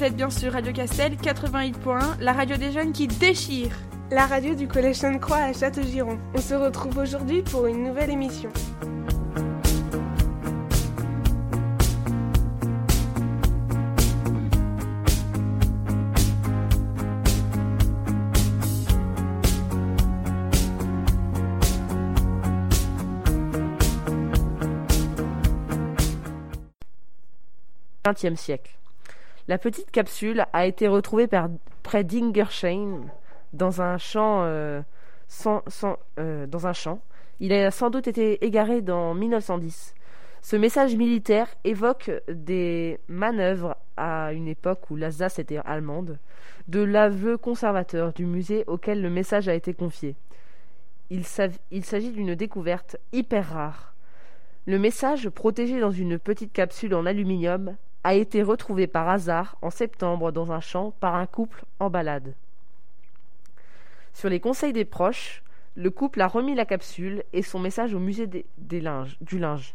vous êtes bien sur Radio Castel 88.1, la radio des jeunes qui déchire. La radio du Collège Sainte-Croix à Châteaugiron. On se retrouve aujourd'hui pour une nouvelle émission. XXe siècle. La petite capsule a été retrouvée près d'Ingersheim dans un champ, euh, euh, dans un champ. Il a sans doute été égaré dans 1910. Ce message militaire évoque des manœuvres à une époque où l'Alsace était allemande, de l'aveu conservateur du musée auquel le message a été confié. Il s'agit d'une découverte hyper rare. Le message, protégé dans une petite capsule en aluminium, a été retrouvé par hasard en septembre dans un champ par un couple en balade. Sur les conseils des proches, le couple a remis la capsule et son message au musée du linge,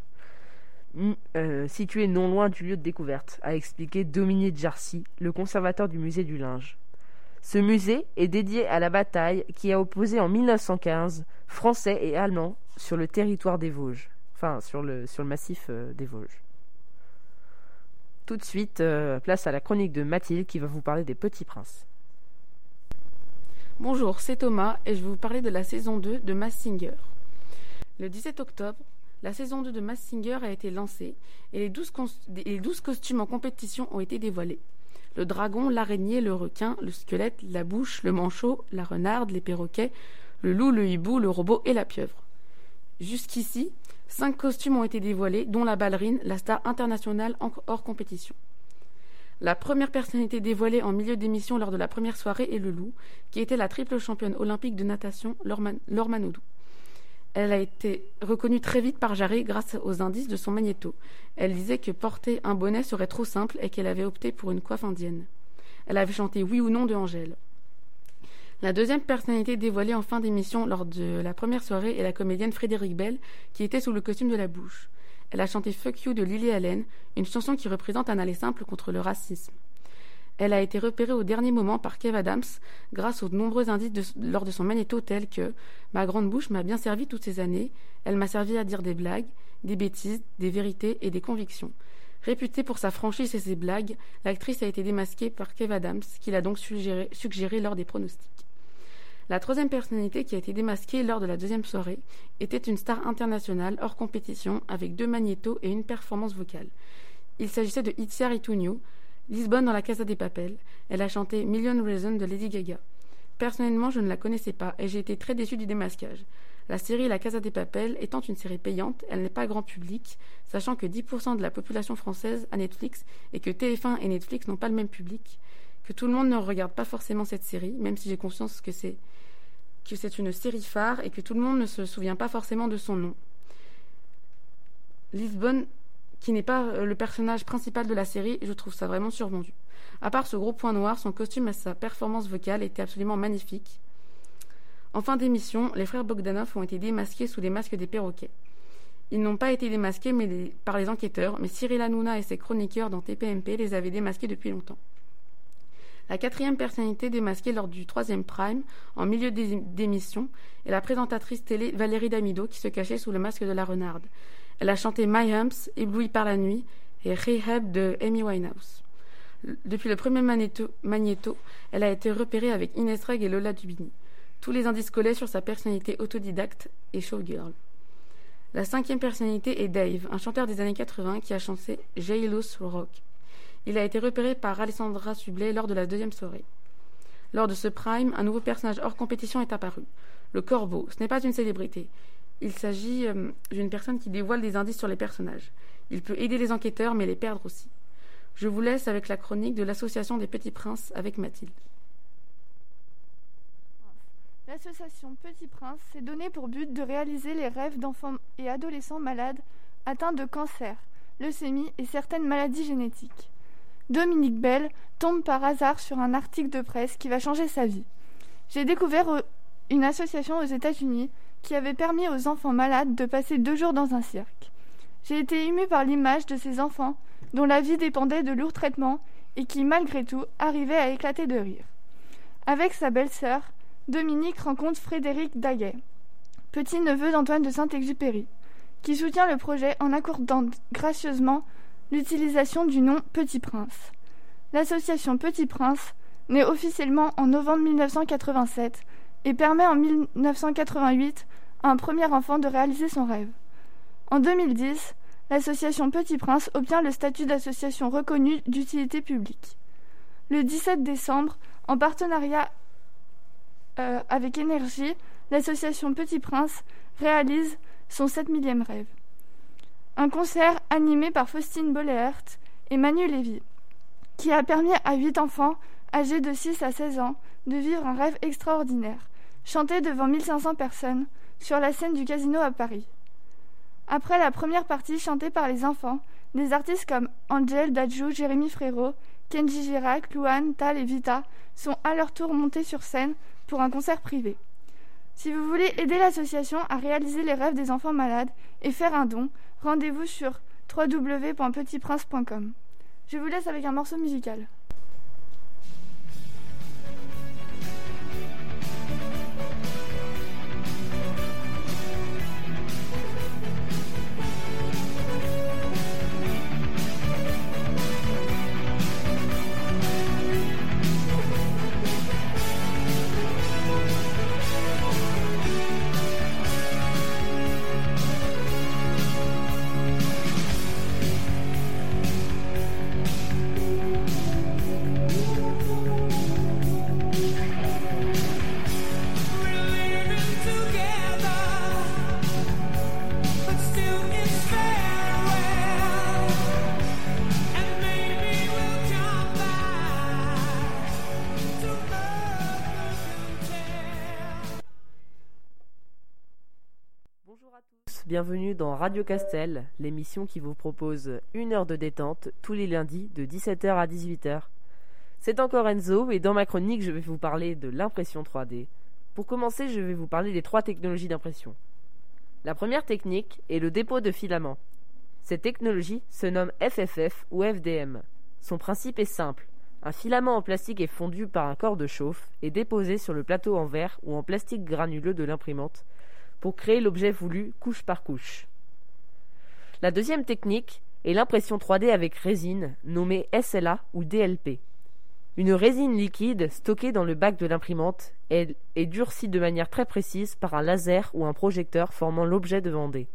euh, situé non loin du lieu de découverte, a expliqué Dominique Jarcy, le conservateur du musée du linge. Ce musée est dédié à la bataille qui a opposé en 1915 Français et Allemands sur le territoire des Vosges, enfin sur le, sur le massif euh, des Vosges. Tout de suite, euh, place à la chronique de Mathilde qui va vous parler des Petits Princes. Bonjour, c'est Thomas et je vais vous parler de la saison 2 de Mass Singer. Le 17 octobre, la saison 2 de Mass Singer a été lancée et les 12, les 12 costumes en compétition ont été dévoilés. Le dragon, l'araignée, le requin, le squelette, la bouche, le manchot, la renarde, les perroquets, le loup, le hibou, le robot et la pieuvre. Jusqu'ici, Cinq costumes ont été dévoilés, dont la ballerine, la star internationale hors compétition. La première personnalité dévoilée en milieu d'émission lors de la première soirée est le loup, qui était la triple championne olympique de natation, Laure Manodou. Elle a été reconnue très vite par Jarry grâce aux indices de son magnéto. Elle disait que porter un bonnet serait trop simple et qu'elle avait opté pour une coiffe indienne. Elle avait chanté Oui ou non de Angèle. La deuxième personnalité dévoilée en fin d'émission lors de la première soirée est la comédienne Frédéric Bell, qui était sous le costume de la bouche. Elle a chanté Fuck You de Lily Allen, une chanson qui représente un aller simple contre le racisme. Elle a été repérée au dernier moment par Kev Adams grâce aux nombreux indices lors de son magnéto tels que Ma grande bouche m'a bien servi toutes ces années, elle m'a servi à dire des blagues, des bêtises, des vérités et des convictions. Réputée pour sa franchise et ses blagues, l'actrice a été démasquée par Kev Adams, qui l'a donc suggéré lors des pronostics. La troisième personnalité qui a été démasquée lors de la deuxième soirée était une star internationale hors compétition avec deux magnétos et une performance vocale. Il s'agissait de Itziar Itunio, Lisbonne dans la Casa des Papels. Elle a chanté Million Reasons de Lady Gaga. Personnellement, je ne la connaissais pas et j'ai été très déçue du démasquage. La série La Casa des Papels étant une série payante, elle n'est pas grand public, sachant que 10% de la population française a Netflix et que TF1 et Netflix n'ont pas le même public, que tout le monde ne regarde pas forcément cette série, même si j'ai conscience que c'est une série phare et que tout le monde ne se souvient pas forcément de son nom. Lisbonne, qui n'est pas euh, le personnage principal de la série, je trouve ça vraiment survendu. À part ce gros point noir, son costume et sa performance vocale étaient absolument magnifiques. En fin d'émission, les frères Bogdanov ont été démasqués sous les masques des perroquets. Ils n'ont pas été démasqués par les enquêteurs, mais Cyril Hanouna et ses chroniqueurs dans TPMP les avaient démasqués depuis longtemps. La quatrième personnalité démasquée lors du troisième prime, en milieu d'émission, est la présentatrice télé Valérie Damido qui se cachait sous le masque de la renarde. Elle a chanté My Humps, Ébloui par la nuit et Rehab de Amy Winehouse. Depuis le premier magnéto, elle a été repérée avec Inès Reg et Lola Dubini. Tous les indices collaient sur sa personnalité autodidacte et showgirl. La cinquième personnalité est Dave, un chanteur des années 80 qui a chanté J-Lo's Rock. Il a été repéré par Alessandra Sublet lors de la deuxième soirée. Lors de ce prime, un nouveau personnage hors compétition est apparu. Le corbeau. Ce n'est pas une célébrité. Il s'agit euh, d'une personne qui dévoile des indices sur les personnages. Il peut aider les enquêteurs, mais les perdre aussi. Je vous laisse avec la chronique de l'Association des Petits Princes avec Mathilde. L'association Petits Princes s'est donnée pour but de réaliser les rêves d'enfants et adolescents malades atteints de cancer, leucémie et certaines maladies génétiques. Dominique Bell tombe par hasard sur un article de presse qui va changer sa vie. J'ai découvert euh, une association aux États-Unis qui avait permis aux enfants malades de passer deux jours dans un cirque. J'ai été émue par l'image de ces enfants dont la vie dépendait de lourds traitements et qui, malgré tout, arrivait à éclater de rire. Avec sa belle-sœur, Dominique rencontre Frédéric Daguet, petit-neveu d'Antoine de Saint-Exupéry, qui soutient le projet en accordant gracieusement l'utilisation du nom Petit Prince. L'association Petit Prince naît officiellement en novembre 1987 et permet en 1988 à un premier enfant de réaliser son rêve. En 2010, l'association Petit Prince obtient le statut d'association reconnue d'utilité publique. Le 17 décembre, en partenariat euh, avec Énergie, l'association Petit Prince réalise son 7 millième rêve. Un concert animé par Faustine Bollert et Manu Lévy, qui a permis à huit enfants âgés de 6 à 16 ans de vivre un rêve extraordinaire, chanté devant 1500 personnes sur la scène du casino à Paris. Après la première partie chantée par les enfants, des artistes comme Angel, Dajou, Jérémy Frérot, Kenji Girac, Louane, Tal et Vita sont à leur tour montés sur scène pour un concert privé. Si vous voulez aider l'association à réaliser les rêves des enfants malades et faire un don, rendez-vous sur www.petitprince.com. Je vous laisse avec un morceau musical. Radio Castel, l'émission qui vous propose une heure de détente tous les lundis de 17h à 18h. C'est encore Enzo et dans ma chronique je vais vous parler de l'impression 3D. Pour commencer je vais vous parler des trois technologies d'impression. La première technique est le dépôt de filaments. Cette technologie se nomme FFF ou FDM. Son principe est simple. Un filament en plastique est fondu par un corps de chauffe et déposé sur le plateau en verre ou en plastique granuleux de l'imprimante pour créer l'objet voulu couche par couche. La deuxième technique est l'impression 3D avec résine, nommée SLA ou DLP. Une résine liquide stockée dans le bac de l'imprimante est, durcie de manière très précise par un laser ou un projecteur formant l'objet demandé.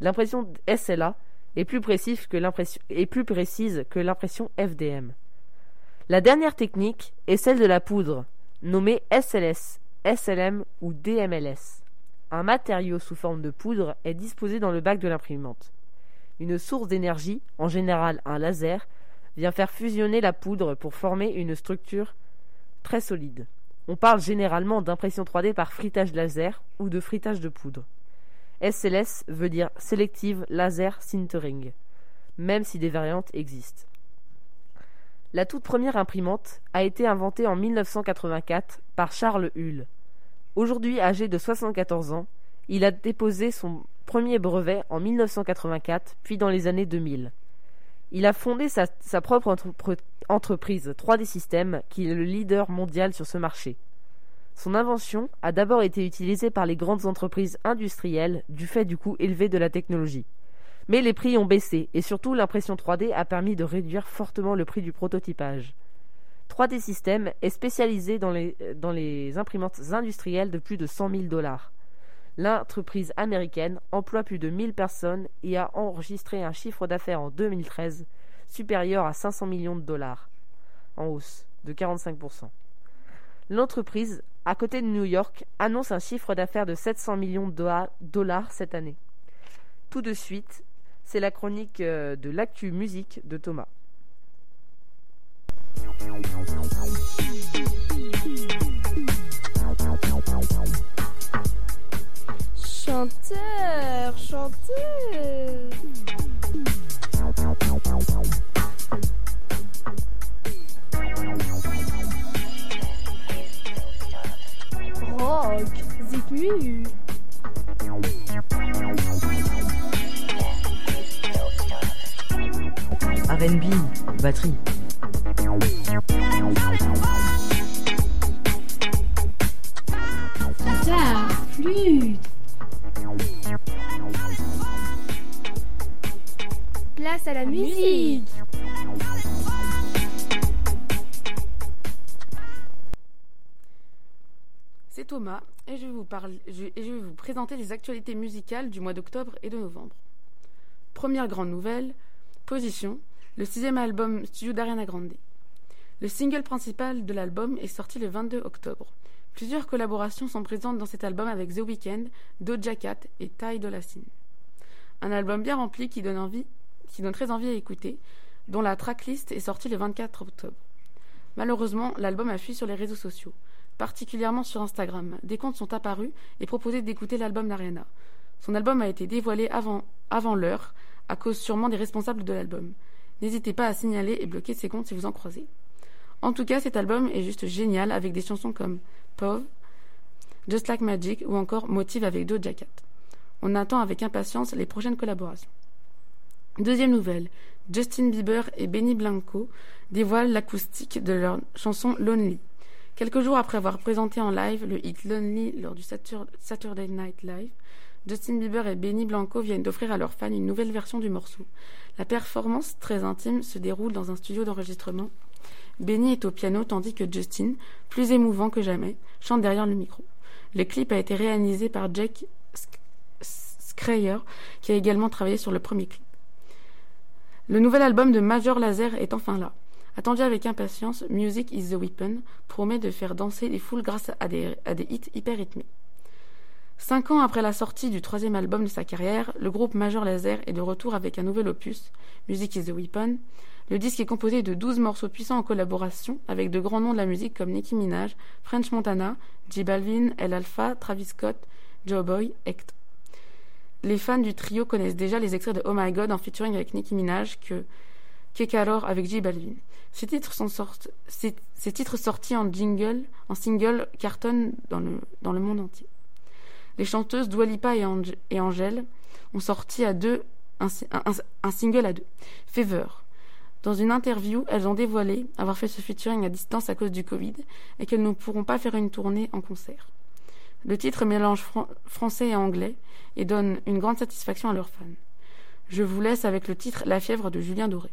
L'impression SLA est plus précise que l'impression FDM. La dernière technique est celle de la poudre, nommée SLS, SLM ou DMLS. Un matériau sous forme de poudre est disposé dans le bac de l'imprimante. Une source d'énergie, en général un laser, vient faire fusionner la poudre pour former une structure très solide. On parle généralement d'impression 3D par fritage laser ou de fritage de poudre. SLS veut dire Selective Laser Sintering, même si des variantes existent. La toute première imprimante a été inventée en 1984 par Charles Hull. Aujourd'hui âgé de 74 ans, il a déposé son premier brevet en 1984, puis dans les années 2000. Il a fondé sa, propre entreprise 3D Systems, qui est le leader mondial sur ce marché. Son invention a d'abord été utilisée par les grandes entreprises industrielles du fait du coût élevé de la technologie. Mais les prix ont baissé et surtout l'impression 3D a permis de réduire fortement le prix du prototypage. 3D Systems est spécialisé dans les, dans les imprimantes industrielles de plus de 100 000 dollars. L'entreprise américaine emploie plus de 1000 personnes et a enregistré un chiffre d'affaires en 2013 supérieur à 500 millions de dollars, en hausse de 45%. L'entreprise, à côté de New York, annonce un chiffre d'affaires de 700 millions de dollars cette année. Tout de suite, c'est la chronique euh, de l'actu musique de Thomas. Chanteur, chanteuse. Rock, zipmu. R&B, batterie. Guitare, flûte. À la musique. C'est Thomas et je, vous vais vous présenter les actualités musicales du mois d'octobre et de novembre. Première grande nouvelle, Position, le sixième album studio d'Ariana Grande. Le single principal de l'album est sorti le 22 octobre. Plusieurs collaborations sont présentes dans cet album avec The Weeknd, Doja Cat et Ty Dolla Sign. Un album bien rempli qui donne, envie, qui donne très envie à écouter, dont la tracklist est sortie le 24 octobre. Malheureusement, l'album a fui sur les réseaux sociaux, particulièrement sur Instagram. Des comptes sont apparus et proposaient d'écouter l'album d'Ariana. Son album a été dévoilé avant, l'heure, à cause sûrement des responsables de l'album. N'hésitez pas à signaler et bloquer ces comptes si vous en croisez. En tout cas, cet album est juste génial avec des chansons comme Pove, Just Like Magic ou encore Motive avec Doja Cat. On attend avec impatience les prochaines collaborations. Deuxième nouvelle, Justin Bieber et Benny Blanco dévoilent l'acoustique de leur chanson Lonely. Quelques jours après avoir présenté en live le hit Lonely lors du Saturday Night Live, Justin Bieber et Benny Blanco viennent d'offrir à leurs fans une nouvelle version du morceau. La performance, très intime, se déroule dans un studio d'enregistrement. Benny est au piano tandis que Justin, plus émouvant que jamais, chante derrière le micro. Le clip a été réalisé par Jack Schreier, qui a également travaillé sur le premier clip. Le nouvel album de Major Laser est enfin là. Attendu avec impatience, Music is the Weapon promet de faire danser les foules grâce à des, hits hyper rythmés. Cinq ans après la sortie du troisième album de sa carrière, le groupe Major Laser est de retour avec un nouvel opus, Music is the Weapon. Le disque est composé de 12 morceaux puissants en collaboration avec de grands noms de la musique comme Nicki Minaj, French Montana, J Balvin, El Alpha, Travis Scott, Joe Boy. Les fans du trio connaissent déjà les extraits de Oh My God en featuring avec Nicki Minaj que Kekalor avec J Balvin. Ces titres, sont sortis, en jingle, en single, cartonnent dans le, monde entier. Les chanteuses Dua Lipa et, et Angèle ont sorti à deux un, un, un single à deux, Fever. Dans une interview, elles ont dévoilé avoir fait ce featuring à distance à cause du Covid et qu'elles ne pourront pas faire une tournée en concert. Le titre mélange fran français et anglais et donne une grande satisfaction à leurs fans. Je vous laisse avec le titre La fièvre de Julien Doré.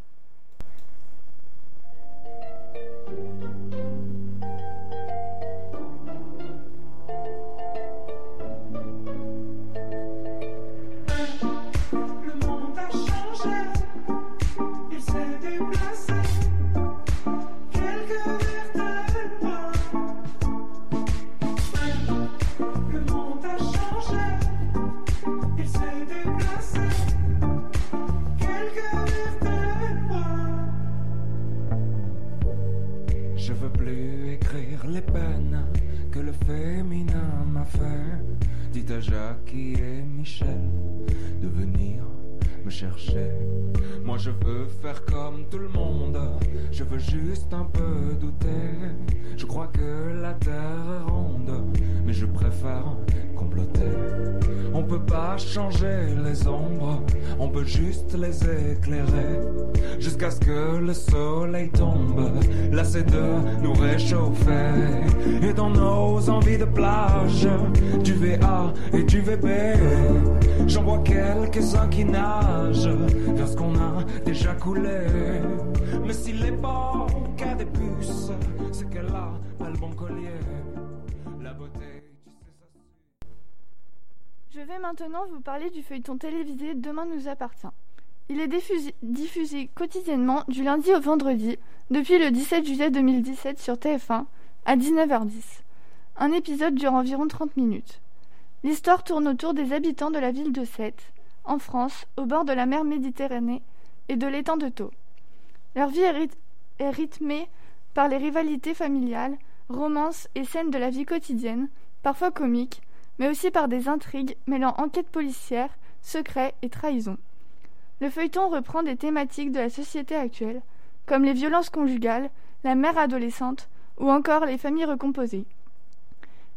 Jackie et Michel de venir me chercher. Moi je veux faire comme tout le monde, je veux juste un peu douter. Je crois que la terre est ronde, mais je préfère comploter. On peut pas changer les ombres, on peut juste les éclairer. Jusqu'à ce que le soleil tombe, lassé de nous réchauffer. Dans nos envies de plage, du VA et du VB, j'en vois quelques-uns qui nagent vers ce qu'on a déjà coulé. Mais s'il est pas qu'à des puces, c'est qu'elle a pas le bon collier. La beauté. Je vais maintenant vous parler du feuilleton télévisé Demain nous appartient. Il est diffusé, diffusé, quotidiennement du lundi au vendredi depuis le 17 juillet 2017 sur TF1 à 19h10. Un épisode dure environ 30 minutes. L'histoire tourne autour des habitants de la ville de Sète, en France, au bord de la mer Méditerranée et de l'étang de Thau. Leur vie est, rythmée par les rivalités familiales, romances et scènes de la vie quotidienne, parfois comiques, mais aussi par des intrigues mêlant enquête policière, secret et trahison. Le feuilleton reprend des thématiques de la société actuelle, comme les violences conjugales, la mère adolescente ou encore les familles recomposées.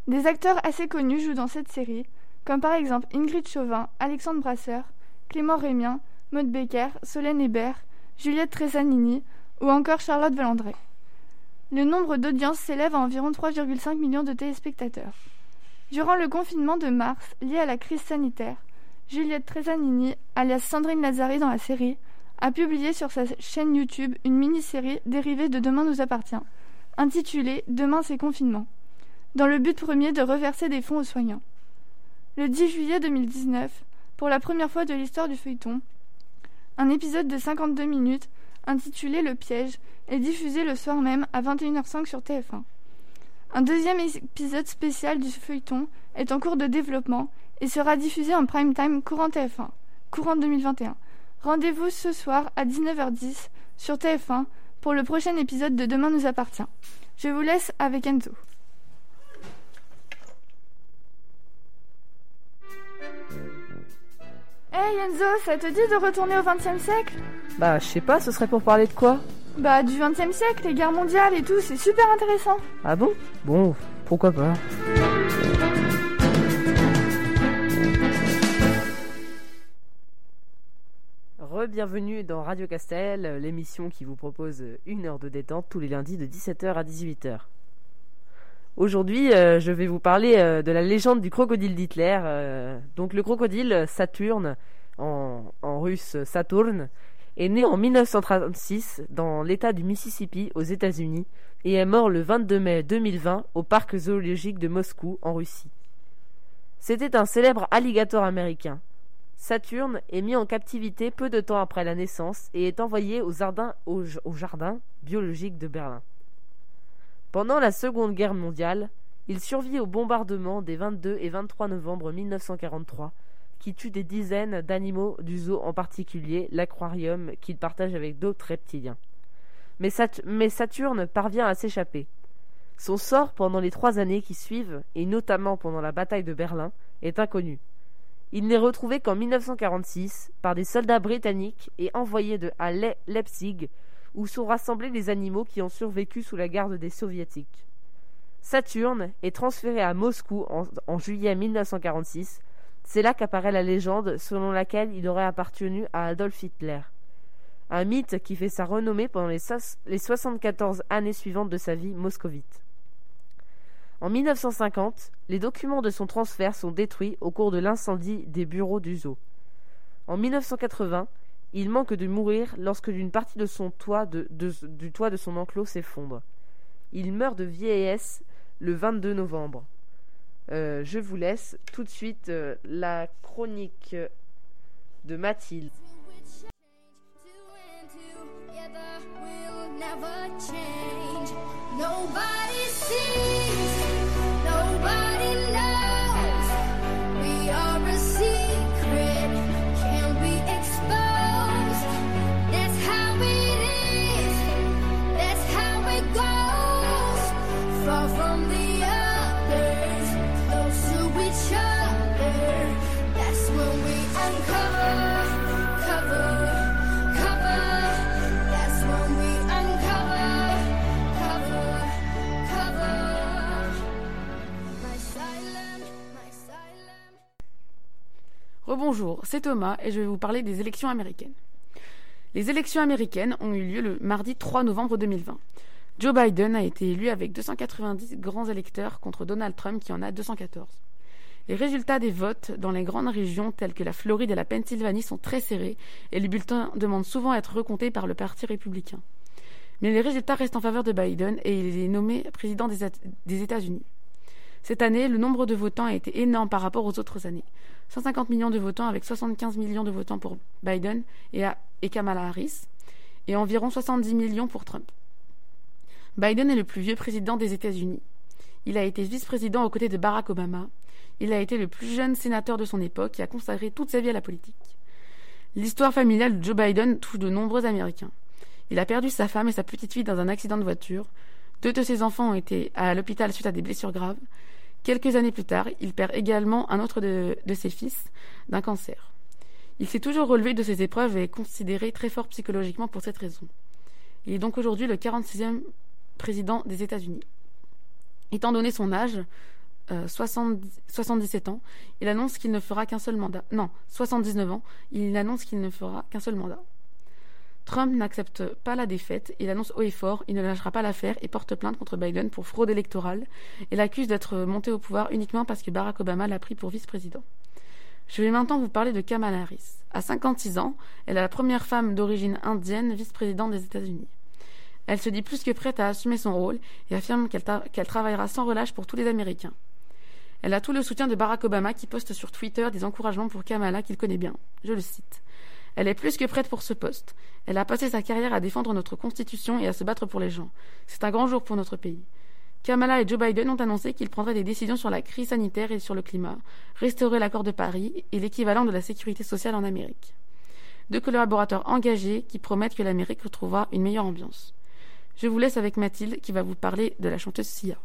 Des acteurs assez connus jouent dans cette série, comme par exemple Ingrid Chauvin, Alexandre Brasseur, Clément Rémien, Maud Becker, Solène Hébert, Juliette Tresanini ou encore Charlotte Valandré. Le nombre d'audiences s'élève à environ 3,5 millions de téléspectateurs. Durant le confinement de mars lié à la crise sanitaire, Juliette Tresanini, alias Sandrine Lazari dans la série, a publié sur sa chaîne YouTube une mini-série dérivée de Demain nous appartient, intitulée Demain c'est confinement, dans le but premier de reverser des fonds aux soignants. Le 10 juillet 2019, pour la première fois de l'histoire du feuilleton, un épisode de 52 minutes intitulé Le piège est diffusé le soir même à 21h05 sur TF1. Un deuxième épisode spécial du feuilleton est en cours de développement et sera diffusé en prime time courant TF1, courant 2021. Rendez-vous ce soir à 19h10 sur TF1 pour le prochain épisode de Demain nous appartient. Je vous laisse avec Enzo. Hey Enzo, ça te dit de retourner au XXe siècle? Bah, je sais pas, ce serait pour parler de quoi? Bah du XXe siècle, les guerres mondiales et tout, c'est super intéressant. Ah bon? Bon, pourquoi pas. Re-bienvenue dans Radio Castel, l'émission qui vous propose une heure de détente tous les lundis de 17h à 18h. Aujourd'hui, euh, je vais vous parler euh, de la légende du crocodile d'Hitler. euh, donc le crocodile Saturne, en, en russe Saturne, est né en 1936 dans l'État du Mississippi aux États-Unis et est mort le 22 mai 2020 au parc zoologique de Moscou en Russie. C'était un célèbre alligator américain. Saturne est mis en captivité peu de temps après la naissance et est envoyé au jardin, biologique de Berlin. Pendant la Seconde Guerre mondiale, il survit au bombardement des 22 et 23 novembre 1943, qui tue des dizaines d'animaux du zoo, en particulier l'aquarium qu'il partage avec d'autres reptiliens. Mais Saturne parvient à s'échapper. Son sort pendant les trois années qui suivent, et notamment pendant la bataille de Berlin, est inconnu. Il n'est retrouvé qu'en 1946 par des soldats britanniques et envoyé de, à Le- Leipzig, où sont rassemblés les animaux qui ont survécu sous la garde des soviétiques. Saturne est transféré à Moscou en, juillet 1946. C'est là qu'apparaît la légende selon laquelle il aurait appartenu à Adolf Hitler. Un mythe qui fait sa renommée pendant les, les 74 années suivantes de sa vie moscovite. En 1950, les documents de son transfert sont détruits au cours de l'incendie des bureaux du zoo. En 1980, il manque de mourir lorsque d'une partie de son toit du toit de son enclos s'effondre. Il meurt de vieillesse le 22 novembre. Euh, je vous laisse tout de suite euh, la chronique de Mathilde. Nobody Rebonjour, c'est Thomas et je vais vous parler des élections américaines. Les élections américaines ont eu lieu le mardi 3 novembre 2020. Joe Biden a été élu avec 290 grands électeurs contre Donald Trump qui en a 214. Les résultats des votes dans les grandes régions telles que la Floride et la Pennsylvanie sont très serrés et les bulletins demandent souvent à être recomptés par le Parti républicain. Mais les résultats restent en faveur de Biden et il est nommé président des des États-Unis. Cette année, le nombre de votants a été énorme par rapport aux autres années. 150 millions de votants avec 75 millions de votants pour Biden et, Kamala Harris, et environ 70 millions pour Trump. Biden est le plus vieux président des États-Unis. Il a été vice-président aux côtés de Barack Obama. Il a été le plus jeune sénateur de son époque et a consacré toute sa vie à la politique. L'histoire familiale de Joe Biden touche de nombreux Américains. Il a perdu sa femme et sa petite fille dans un accident de voiture. Deux de ses enfants ont été à l'hôpital suite à des blessures graves. Quelques années plus tard, il perd également un autre de, ses fils d'un cancer. Il s'est toujours relevé de ses épreuves et est considéré très fort psychologiquement pour cette raison. Il est donc aujourd'hui le 46e président des États-Unis. Étant donné son âge, euh, 70 77 ans, il annonce qu'il ne fera qu'un seul mandat. Non, 79 ans, il annonce qu'il ne fera qu'un seul mandat. Trump n'accepte pas la défaite, il annonce haut et fort, il ne lâchera pas l'affaire et porte plainte contre Biden pour fraude électorale et l'accuse d'être monté au pouvoir uniquement parce que Barack Obama l'a pris pour vice-président. Je vais maintenant vous parler de Kamala Harris. À 56 ans, elle est la première femme d'origine indienne vice-présidente des États-Unis. Elle se dit plus que prête à assumer son rôle et affirme qu'elle, qu'elle travaillera sans relâche pour tous les Américains. Elle a tout le soutien de Barack Obama qui poste sur Twitter des encouragements pour Kamala qu'il connaît bien. Je le cite. Elle est plus que prête pour ce poste. Elle a passé sa carrière à défendre notre Constitution et à se battre pour les gens. C'est un grand jour pour notre pays. Kamala et Joe Biden ont annoncé qu'ils prendraient des décisions sur la crise sanitaire et sur le climat, restaurer l'accord de Paris et l'équivalent de la sécurité sociale en Amérique. Deux collaborateurs engagés qui promettent que l'Amérique retrouvera une meilleure ambiance. Je vous laisse avec Mathilde qui va vous parler de la chanteuse Sia.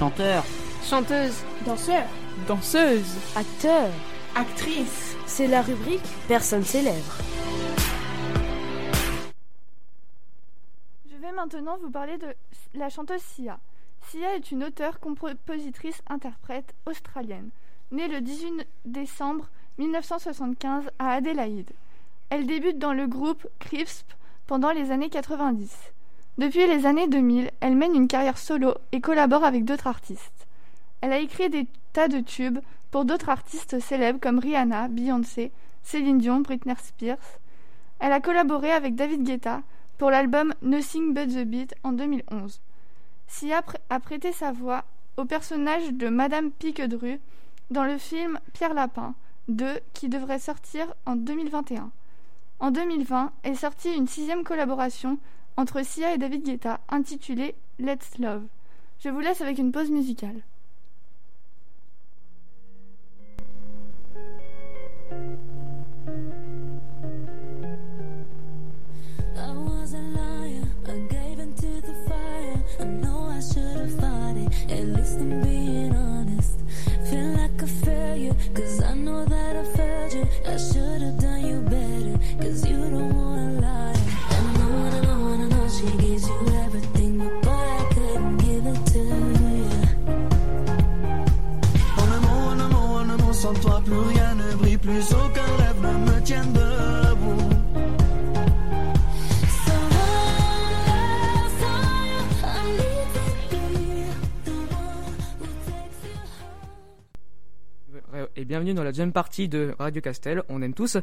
Chanteur, Chanteuse, Danseur, Danseuse. acteur, actrice, c'est la rubrique Personne célèbre. Je vais maintenant vous parler de la chanteuse Sia. Sia est une auteure, compositrice, interprète australienne, née le 18 décembre 1975 à Adélaïde. Elle débute dans le groupe Crisp pendant les années 90. Depuis les années 2000, elle mène une carrière solo et collabore avec d'autres artistes. Elle a écrit des tas de tubes pour d'autres artistes célèbres comme Rihanna, Beyoncé, Céline Dion, Britney Spears. Elle a collaboré avec David Guetta pour l'album Nothing But the Beat en 2011. Sia a prêté sa voix au personnage de Madame Piquedru dans le film Pierre Lapin 2 qui devrait sortir en 2021. En 2020 est sortie une sixième collaboration entre Sia et David Guetta intitulée Let's Love. Je vous laisse avec une pause musicale. At least I'm being honest. Feel like a failure, cause I know that I failed you. I should have done you better, cause you don't wanna lie. Et bienvenue dans la deuxième partie de Radio Castel. On aime tous.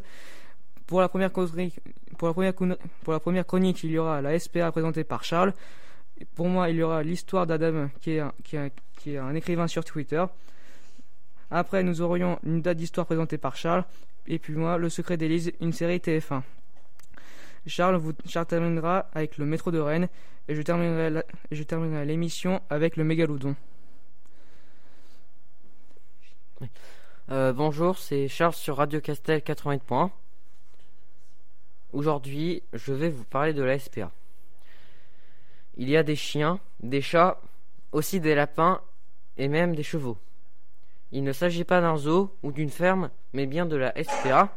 Pour la première chronique, il y aura la SPA présentée par Charles. Pour moi, il y aura l'histoire d'Adam, qui est, un, écrivain sur Twitter. Après, nous aurions une date d'histoire présentée par Charles. Et puis moi, Le secret d'Élise, une série TF1. Charles, vous, terminera avec le métro de Rennes. Et je terminerai je terminerai l'émission avec le mégalodon. Euh, bonjour, c'est Charles sur Radio Castel 88 points. Aujourd'hui, je vais vous parler de la SPA. Il y a des chiens, des chats, aussi des lapins et même des chevaux. Il ne s'agit pas d'un zoo ou d'une ferme, mais bien de la SPA,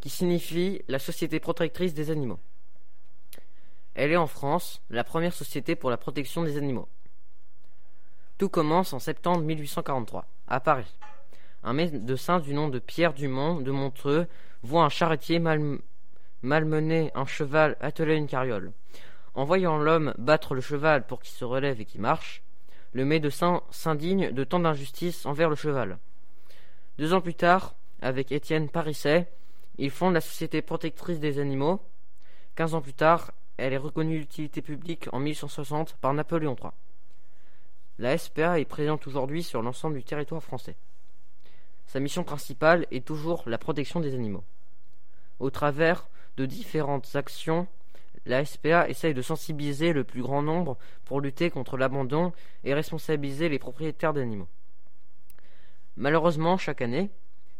qui signifie la Société protectrice des animaux. Elle est en France la première société pour la protection des animaux. Tout commence en septembre 1843, à Paris. Un médecin du nom de Pierre Dumont de Montreux voit un charretier mal, malmener un cheval attelé à une carriole. En voyant l'homme battre le cheval pour qu'il se relève et qu'il marche, le médecin s'indigne de tant d'injustice envers le cheval. Deux ans plus tard, avec Étienne Parisset, il fonde la Société protectrice des animaux. Quinze ans plus tard, elle est reconnue d'utilité publique en 1160 par Napoléon III. La SPA est présente aujourd'hui sur l'ensemble du territoire français. Sa mission principale est toujours la protection des animaux. Au travers de différentes actions, la SPA essaye de sensibiliser le plus grand nombre pour lutter contre l'abandon et responsabiliser les propriétaires d'animaux. Malheureusement, chaque année,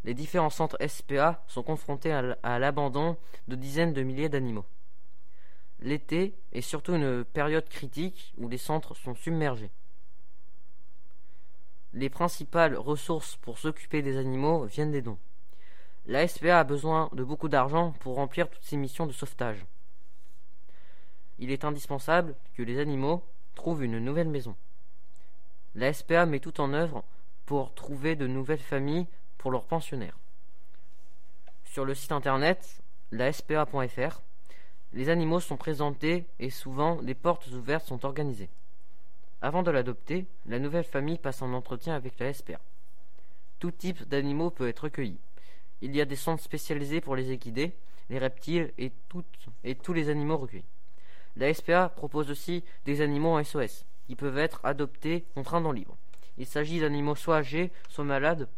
les différents centres SPA sont confrontés à l'abandon de dizaines de milliers d'animaux. L'été est surtout une période critique où les centres sont submergés. Les principales ressources pour s'occuper des animaux viennent des dons. La SPA a besoin de beaucoup d'argent pour remplir toutes ses missions de sauvetage. Il est indispensable que les animaux trouvent une nouvelle maison. La SPA met tout en œuvre pour trouver de nouvelles familles pour leurs pensionnaires. Sur le site internet, la SPA.fr, les animaux sont présentés et souvent des portes ouvertes sont organisées. Avant de l'adopter, la nouvelle famille passe en entretien avec la SPA. Tout type d'animaux peut être recueilli. Il y a des centres spécialisés pour les équidés, les reptiles et tous les animaux recueillis. La SPA propose aussi des animaux en SOS, qui peuvent être adoptés contre un don libre. Il s'agit d'animaux soit âgés, soit malades,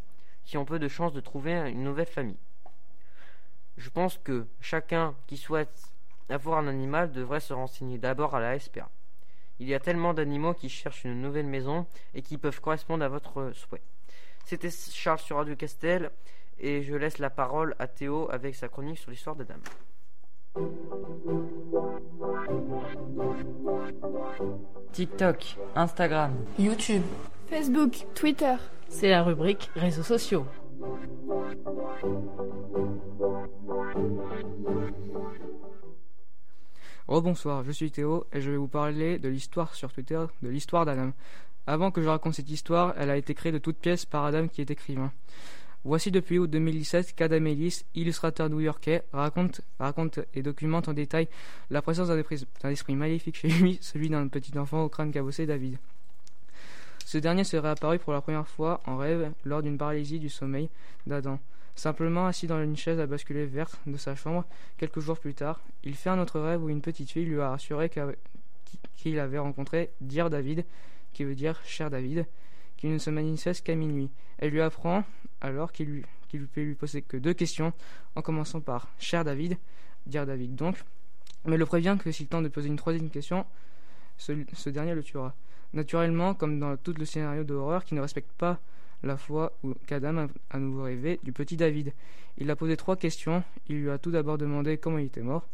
qui ont peu de chances de trouver une nouvelle famille. Je pense que chacun qui souhaite avoir un animal devrait se renseigner d'abord à la SPA. Il y a tellement d'animaux qui cherchent une nouvelle maison et qui peuvent correspondre à votre souhait. C'était Charles sur Radio Castel et je laisse la parole à Théo avec sa chronique sur l'histoire d'Adam. TikTok, Instagram, YouTube, Facebook, Twitter. C'est la rubrique réseaux sociaux. Rebonsoir, je suis Théo et je vais vous parler de l'histoire sur Twitter de l'histoire d'Adam. Avant que je raconte cette histoire, elle a été créée de toutes pièces par Adam qui est écrivain. Voici depuis août 2017 qu'Adam Ellis, illustrateur new-yorkais, raconte, raconte et documente en détail la présence d'un esprit, maléfique chez lui, celui d'un petit enfant au crâne cabossé David. Ce dernier serait apparu pour la première fois en rêve lors d'une paralysie du sommeil d'Adam. Simplement assis dans une chaise à basculer verte de sa chambre, quelques jours plus tard, il fait un autre rêve où une petite fille lui a assuré qu'il avait rencontré Dear David, qui veut dire cher David, qui ne se manifeste qu'à minuit. Elle lui apprend alors qu'il lui, qu'il peut lui poser que deux questions, en commençant par cher David, Dear David donc, mais le prévient que s'il tente de poser une troisième question, ce, ce dernier le tuera. Naturellement, comme dans tout le scénario d'horreur qui ne respecte pas la fois où qu'Adam a à nouveau rêvé du petit David. Il a posé trois questions. Il lui a tout d'abord demandé comment il était mort,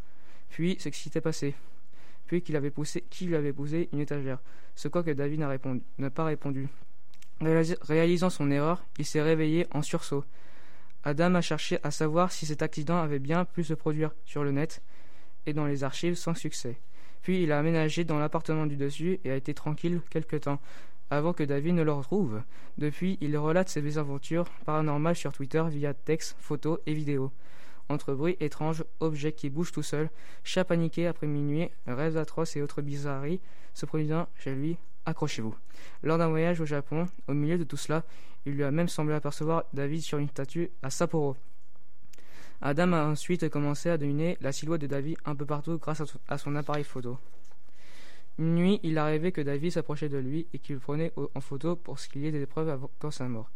puis ce qui s'était passé, puis poussé, qui lui avait posé une étagère. Ce quoi que David n'a pas répondu. Réalis- Réalisant son erreur, il s'est réveillé en sursaut. Adam a cherché à savoir si cet accident avait bien pu se produire sur le net et dans les archives sans succès. Puis il a aménagé dans l'appartement du dessus et a été tranquille quelque temps, avant que David ne le retrouve. Depuis, il relate ses mésaventures paranormales sur Twitter via textes, photos et vidéos. Entre bruits étranges, objets qui bougent tout seuls, chats paniqués après minuit, rêves atroces et autres bizarreries se produisant chez lui, accrochez-vous. Lors d'un voyage au Japon, au milieu de tout cela, il lui a même semblé apercevoir David sur une statue à Sapporo. Adam a ensuite commencé à deviner la silhouette de David un peu partout grâce à son- à son appareil photo. Une nuit, il a rêvé que David s'approchait de lui et qu'il prenait en photo pour ce qu'il y ait des preuves avant sa mort.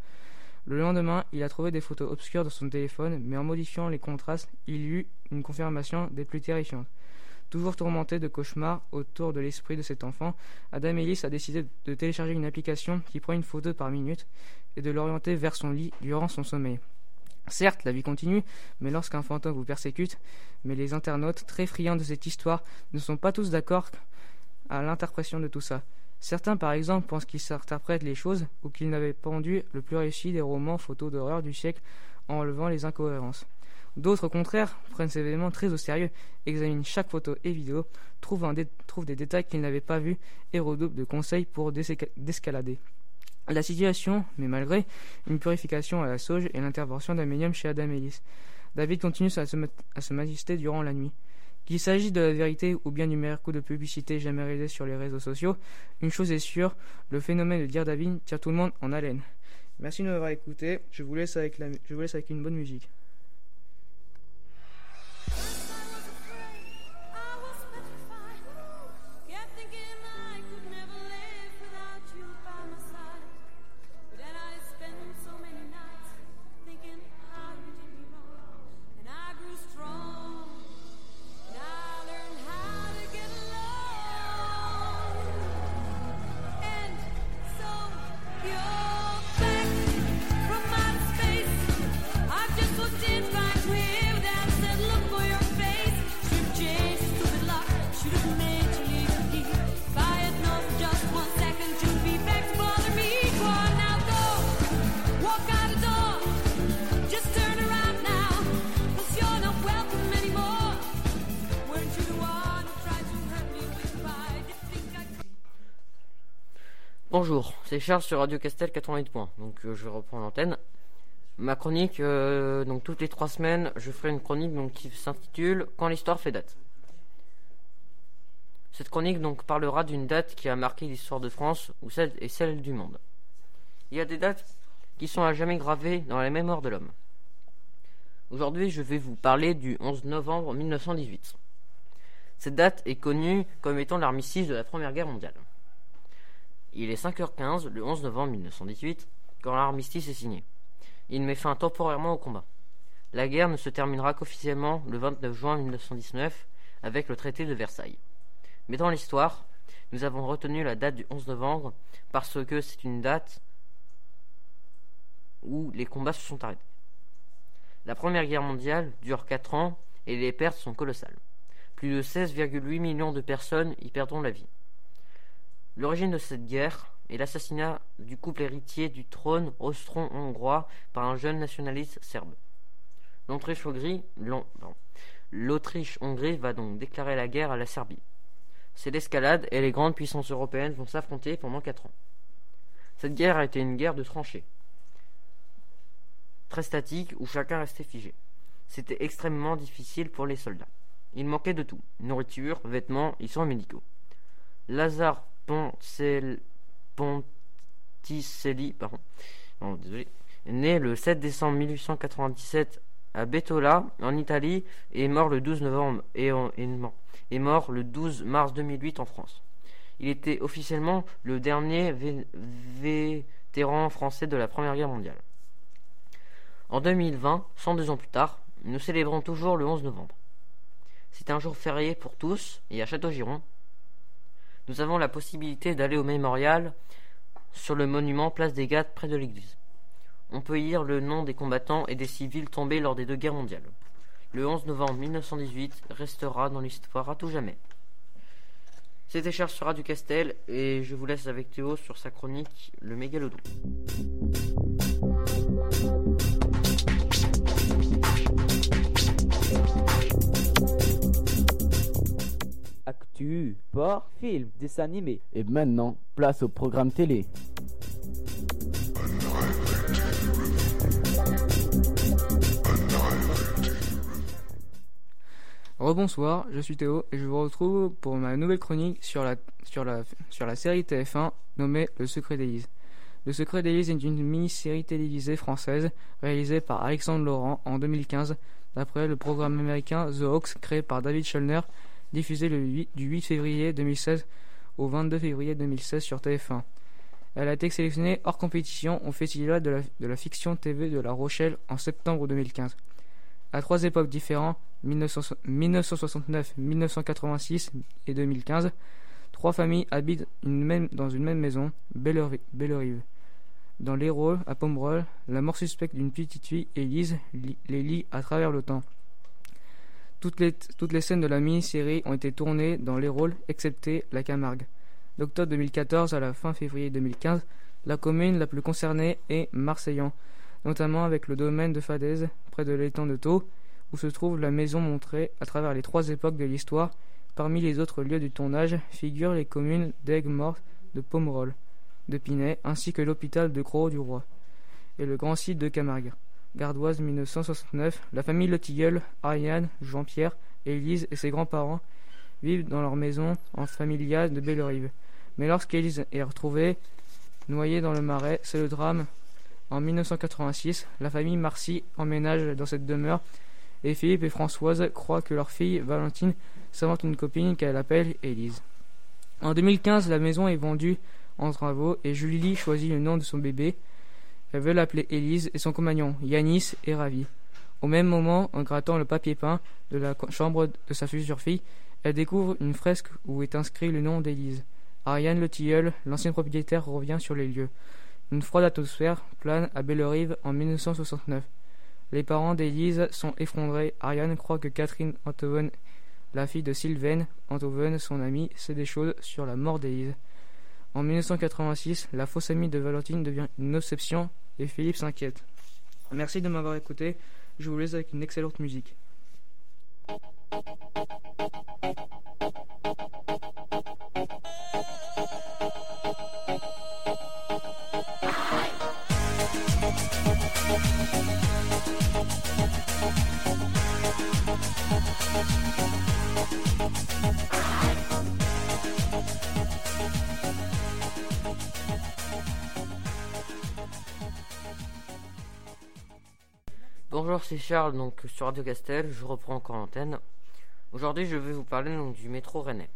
Le lendemain, il a trouvé des photos obscures dans son téléphone, mais en modifiant les contrastes, il eut une confirmation des plus terrifiantes. Toujours tourmenté de cauchemars autour de l'esprit de cet enfant, Adam Ellis a décidé de télécharger une application qui prend une photo par minute et de l'orienter vers son lit durant son sommeil. Certes, la vie continue, mais lorsqu'un fantôme vous persécute, mais les internautes, très friands de cette histoire, ne sont pas tous d'accord à l'interprétation de tout ça. Certains, par exemple, pensent qu'ils s'interprètent les choses ou qu'ils n'avaient pendu le plus réussi des romans photos d'horreur du siècle en enlevant les incohérences. D'autres, au contraire, prennent ces événements très au sérieux, examinent chaque photo et vidéo, trouvent, des détails qu'ils n'avaient pas vus et redoublent de conseils pour d'escalader. La situation, mais malgré une purification à la sauge et l'intervention d'un médium chez Adam Ellis, David continue à se, à se durant la nuit. Qu'il s'agisse de la vérité ou bien du meilleur coup de publicité jamais réalisé sur les réseaux sociaux, une chose est sûre, le phénomène de dire David tire tout le monde en haleine. Merci de m'avoir écouté, je vous laisse avec une bonne musique. C'est Charles sur Radio Castel 88 points. Donc euh, je vais reprendre l'antenne. Ma chronique, euh, donc toutes les trois semaines, je ferai une chronique qui s'intitule Quand l'histoire fait date. Cette chronique donc parlera d'une date qui a marqué l'histoire de France ou celle et celle du monde. Il y a des dates qui sont à jamais gravées dans la mémoire de l'homme. Aujourd'hui, je vais vous parler du 11 novembre 1918. Cette date est connue comme étant l'armistice de la Première Guerre mondiale. Il est 5h15 le 11 novembre 1918 quand l'armistice est signé. Il met fin temporairement au combat. La guerre ne se terminera qu'officiellement le 29 juin 1919 avec le traité de Versailles. Mais dans l'histoire, nous avons retenu la date du 11 novembre parce que c'est une date où les combats se sont arrêtés. La Première Guerre mondiale dure 4 ans et les pertes sont colossales. Plus de 16,8 millions de personnes y perdront la vie. L'origine de cette guerre est l'assassinat du couple héritier du trône austro-hongrois par un jeune nationaliste serbe. L'Autriche-Hongrie va donc déclarer la guerre à la Serbie. C'est l'escalade et les grandes puissances européennes vont s'affronter pendant 4 ans. Cette guerre a été une guerre de tranchées, très statique où chacun restait figé. C'était extrêmement difficile pour les soldats. Il manquait de tout nourriture, vêtements et soins médicaux. Lazare Ponticelli, pardon, né le 7 décembre 1897 à Bettola, en Italie, et est mort le 12 novembre et, est mort le 12 mars 2008 en France. Il était officiellement le dernier vétéran français de la Première Guerre mondiale. En 2020, 102 ans plus tard, nous célébrons toujours le 11 novembre. C'est un jour férié pour tous et à Château-Giron, nous avons la possibilité d'aller au mémorial sur le monument Place des Gattes près de l'église. On peut y lire le nom des combattants et des civils tombés lors des deux guerres mondiales. Le 11 novembre 1918 restera dans l'histoire à tout jamais. C'était Charles sur Radio Castel et je vous laisse avec Théo sur sa chronique Le Mégalodon. Actu, sport, film, dessin animé. Et maintenant, place au programme télé. Rebonsoir, je suis Théo et je vous retrouve pour ma nouvelle chronique sur la, sur la, sur la série TF1 nommée Le Secret d'Élise. Le Secret d'Élise est une mini-série télévisée française réalisée par Alexandre Laurent en 2015 d'après le programme américain The Hawks créé par David Schellner diffusée le 8, du 8 février 2016 au 22 février 2016 sur TF1. Elle a été sélectionnée hors compétition au Festival de la, fiction TV de La Rochelle en septembre 2015. À trois époques différentes, 1969, 1986 et 2015, trois familles habitent dans une même maison, Bellerive. Dans les rôles, à Pomerol, la mort suspecte d'une petite fille, Élise, les lit à travers le temps. Toutes les, scènes de la mini-série ont été tournées dans les rôles, excepté la Camargue. D'octobre 2014 à la fin février 2015, la commune la plus concernée est Marseillan, notamment avec le domaine de Fadaise, près de l'étang de Thau, où se trouve la maison montrée à travers les trois époques de l'histoire. Parmi les autres lieux du tournage figurent les communes d'Aigues-Mortes, de Pomerol, de Pinet, ainsi que l'hôpital de Gros-du-Roi et le grand site de Camargue. Gardoise 1969, la famille Le Tilleul, Ariane, Jean-Pierre, Élise et ses grands-parents vivent dans leur maison en familiale de Bellerive. Mais lorsqu'Élise est retrouvée noyée dans le marais, c'est le drame. En 1986, la famille Marcy emménage dans cette demeure et Philippe et Françoise croient que leur fille, Valentine, s'invente une copine qu'elle appelle Élise. En 2015, la maison est vendue en travaux et Julie choisit le nom de son bébé. Elle veut l'appeler Élise et son compagnon, Yanis, est ravi. Au même moment, en grattant le papier peint de la chambre de sa future fille, elle découvre une fresque où est inscrit le nom d'Élise. Ariane Le Tilleul, l'ancien propriétaire, revient sur les lieux. Une froide atmosphère plane à Bellerive en 1969. Les parents d'Élise sont effondrés. Ariane croit que Catherine Antoven, la fille de Sylvain Antoven, son amie, sait des choses sur la mort d'Élise. En 1986, la fausse amie de Valentine devient une obsession et Philippe s'inquiète. Merci de m'avoir écouté. Je vous laisse avec une excellente musique. Bonjour, c'est Charles, donc sur Radio Castel, je reprends encore l'antenne. Aujourd'hui, je vais vous parler donc, du métro rennais.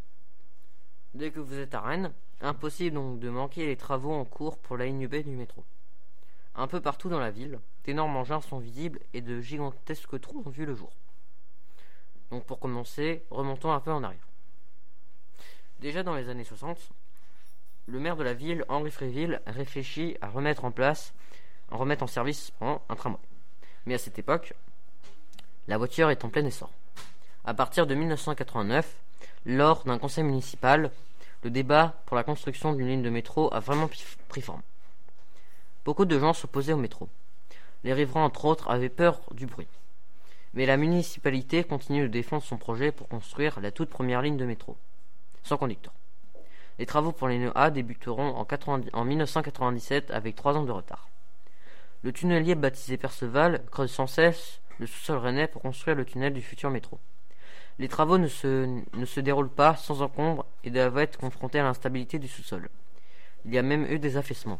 Dès que vous êtes à Rennes, impossible donc de manquer les travaux en cours pour la ligne B du métro. Un peu partout dans la ville, d'énormes engins sont visibles et de gigantesques trous ont vu le jour. Donc pour commencer, remontons un peu en arrière. Déjà dans les années 60, le maire de la ville, Henri Fréville, réfléchit à remettre en place, à remettre en service un tramway. Mais à cette époque, la voiture est en plein essor. À partir de 1989, lors d'un conseil municipal, le débat pour la construction d'une ligne de métro a vraiment pris forme. Beaucoup de gens s'opposaient au métro. Les riverains, entre autres, avaient peur du bruit. Mais la municipalité continue de défendre son projet pour construire la toute première ligne de métro, sans conducteur. Les travaux pour ligne A débuteront en, 90 en 1997 avec trois ans de retard. Le tunnelier baptisé Perceval creuse sans cesse le sous-sol rennais pour construire le tunnel du futur métro. Les travaux ne se, déroulent pas sans encombre et doivent être confrontés à l'instabilité du sous-sol. Il y a même eu des affaissements.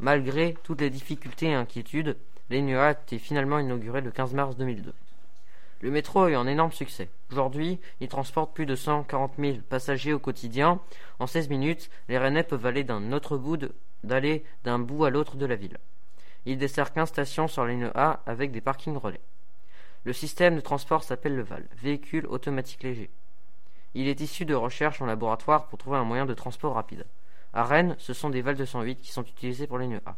Malgré toutes les difficultés et inquiétudes, l'ENUA été finalement inaugurée le 15 mars 2002. Le métro a eu un énorme succès. Aujourd'hui, il transporte plus de 140 000 passagers au quotidien. En 16 minutes, les Rennais peuvent aller d'un autre bout d'aller d'un bout à l'autre de la ville. Il dessert 15 stations sur la ligne A avec des parkings relais. Le système de transport s'appelle le VAL, véhicule automatique léger. Il est issu de recherches en laboratoire pour trouver un moyen de transport rapide. À Rennes, ce sont des VAL 208 qui sont utilisés pour la ligne A.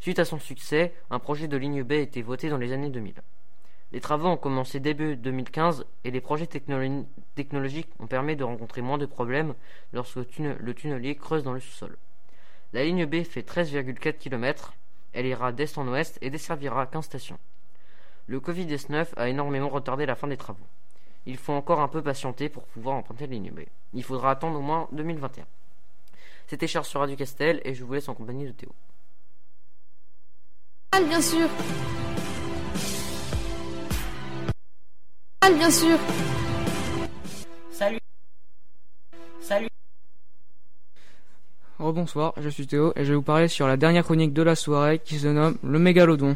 Suite à son succès, un projet de ligne B a été voté dans les années 2000. Les travaux ont commencé début 2015 et les projets technologiques ont permis de rencontrer moins de problèmes lorsque le tunnelier creuse dans le sous-sol. La ligne B fait 13,4 km elle ira d'est en ouest et desservira 15 stations. Le Covid-19 a énormément retardé la fin des travaux. Il faut encore un peu patienter pour pouvoir emprunter B. Il faudra attendre au moins 2021. C'était Charles sur Radio Castel et je vous laisse en compagnie de Théo. Bien sûr. Bien sûr. Rebonsoir, je suis Théo et je vais vous parler sur la dernière chronique de la soirée qui se nomme le mégalodon.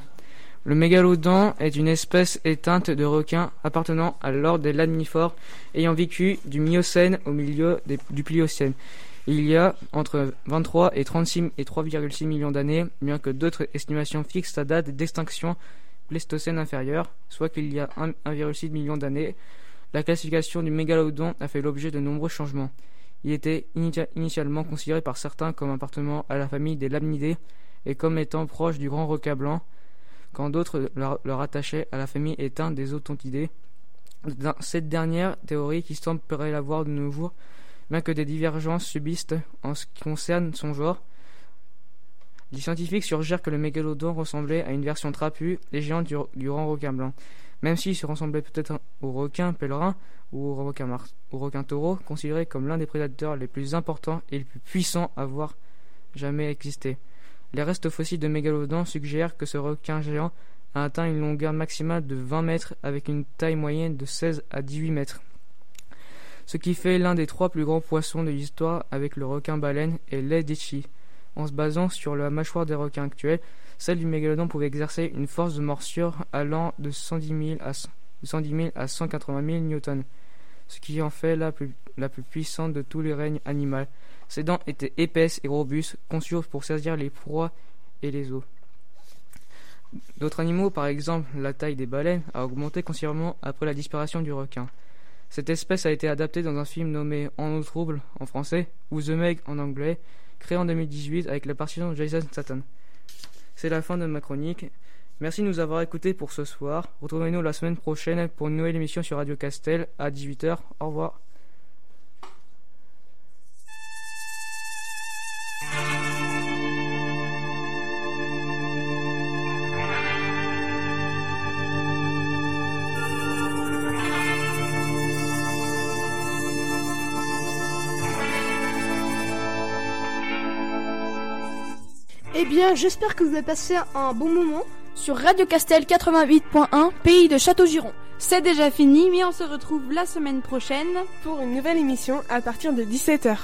Le mégalodon est une espèce éteinte de requin appartenant à l'ordre des lamnifores ayant vécu du Miocène au milieu du Pliocène. Il y a entre 23 et 36 et 3,6 millions d'années, bien que d'autres estimations fixent sa date d'extinction pléistocène inférieure, soit qu'il y a 1,6 million d'années. La classification du mégalodon a fait l'objet de nombreux changements. Il était initialement considéré par certains comme appartenant à la famille des lamnidés et comme étant proche du grand requin blanc, quand d'autres le rattachaient à la famille éteinte des otontidés. Cette dernière théorie qui semble l'avoir de nos jours, bien que des divergences subsistent en ce qui concerne son genre, les scientifiques suggèrent que le mégalodon ressemblait à une version trapue et géante du, du grand requin blanc. Même s'il se ressemblait peut-être au requin pèlerin, ou au requin, taureau, considéré comme l'un des prédateurs les plus importants et les plus puissants à avoir jamais existé. Les restes fossiles de mégalodon suggèrent que ce requin géant a atteint une longueur maximale de 20 mètres avec une taille moyenne de 16 à 18 mètres. Ce qui fait l'un des trois plus grands poissons de l'histoire avec le requin baleine et l'Edichi. En se basant sur la mâchoire des requins actuels, celle du mégalodon pouvait exercer une force de morsure allant de 110 000 à, 110 000 à 180 000 newtons ce qui en fait la plus, puissante de tous les règnes animaux. Ses dents étaient épaisses et robustes, conçues pour saisir les proies et les os. D'autres animaux, par exemple la taille des baleines, a augmenté considérablement après la disparition du requin. Cette espèce a été adaptée dans un film nommé En eau trouble en français ou The Meg en anglais, créé en 2018 avec la partition de Jason Satan. C'est la fin de ma chronique. Merci de nous avoir écoutés pour ce soir. Retrouvez-nous la semaine prochaine pour une nouvelle émission sur Radio Castel à 18h. Au revoir. Bien, j'espère que vous avez passé un bon moment sur Radio Castel 88.1, pays de Château-Giron. C'est déjà fini, mais on se retrouve la semaine prochaine pour une nouvelle émission à partir de 17h.